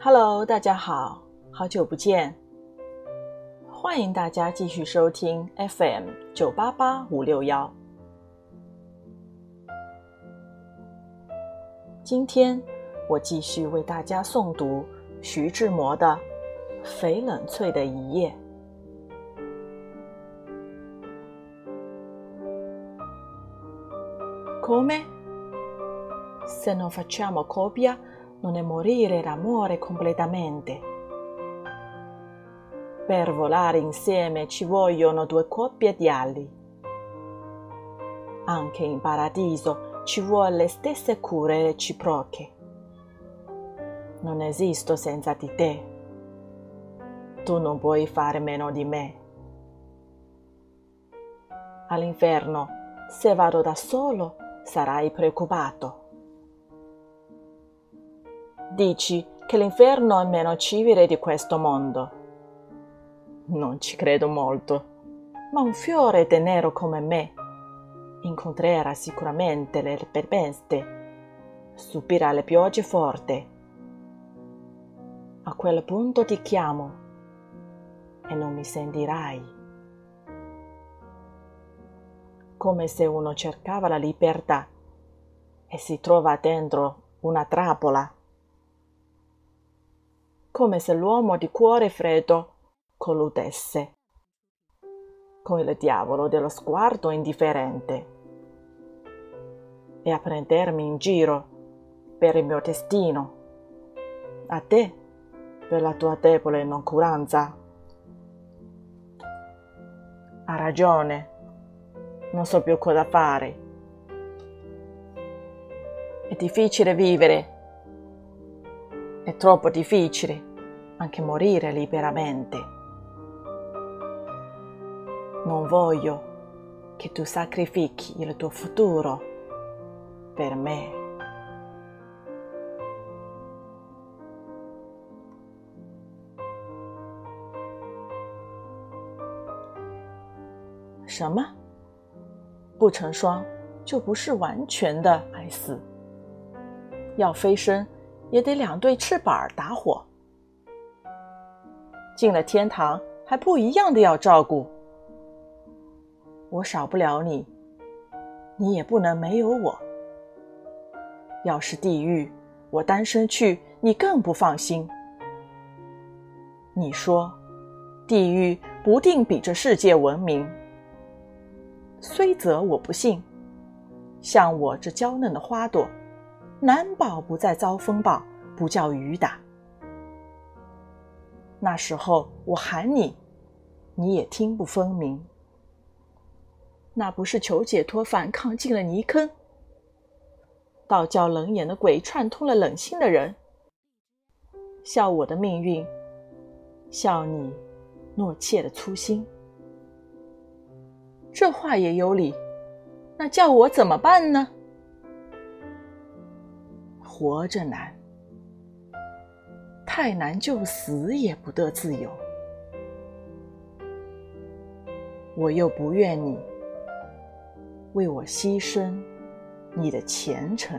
Hello，大家好，好久不见，欢迎大家继续收听 FM 九八八五六幺。今天我继续为大家诵读徐志摩的《翡冷翠的一夜》。Come? Se non facciamo copia, non è morire l'amore completamente. Per volare insieme ci vogliono due coppie di ali. Anche in paradiso ci vuole le stesse cure reciproche. Non esisto senza di te. Tu non puoi fare meno di me. All'inferno, se vado da solo, sarai preoccupato. Dici che l'inferno è meno civile di questo mondo. Non ci credo molto, ma un fiore tenero come me incontrerà sicuramente le tempeste, subirà le piogge forti. A quel punto ti chiamo e non mi sentirai come se uno cercava la libertà e si trova dentro una trappola, come se l'uomo di cuore freddo colludesse. Con il diavolo dello sguardo indifferente. E a prendermi in giro per il mio destino, a te per la tua debole noncuranza. Ha ragione non so più cosa fare. È difficile vivere, è troppo difficile anche morire liberamente. Non voglio che tu sacrifichi il tuo futuro per me. 什么？不成双，就不是完全的爱死。要飞升，也得两对翅膀打火。 进了天堂，还不一样的要照顾。我少不了你，你也不能没有我。要是地狱，我单身去，你更不放心。你说，地狱不定比这世界文明。虽则我不信，像我这娇嫩的花朵，难保不再遭风暴，不叫雨打。那时候我喊你，你也听不分明。那不是求解脱，反抗进了泥坑，倒叫冷眼的鬼串通了冷心的人，笑我的命运，笑你懦怯的粗心。这话也有理，那叫我怎么办呢？活着难，太难，就死也不得自由。我又不愿你为我牺牲你的前程。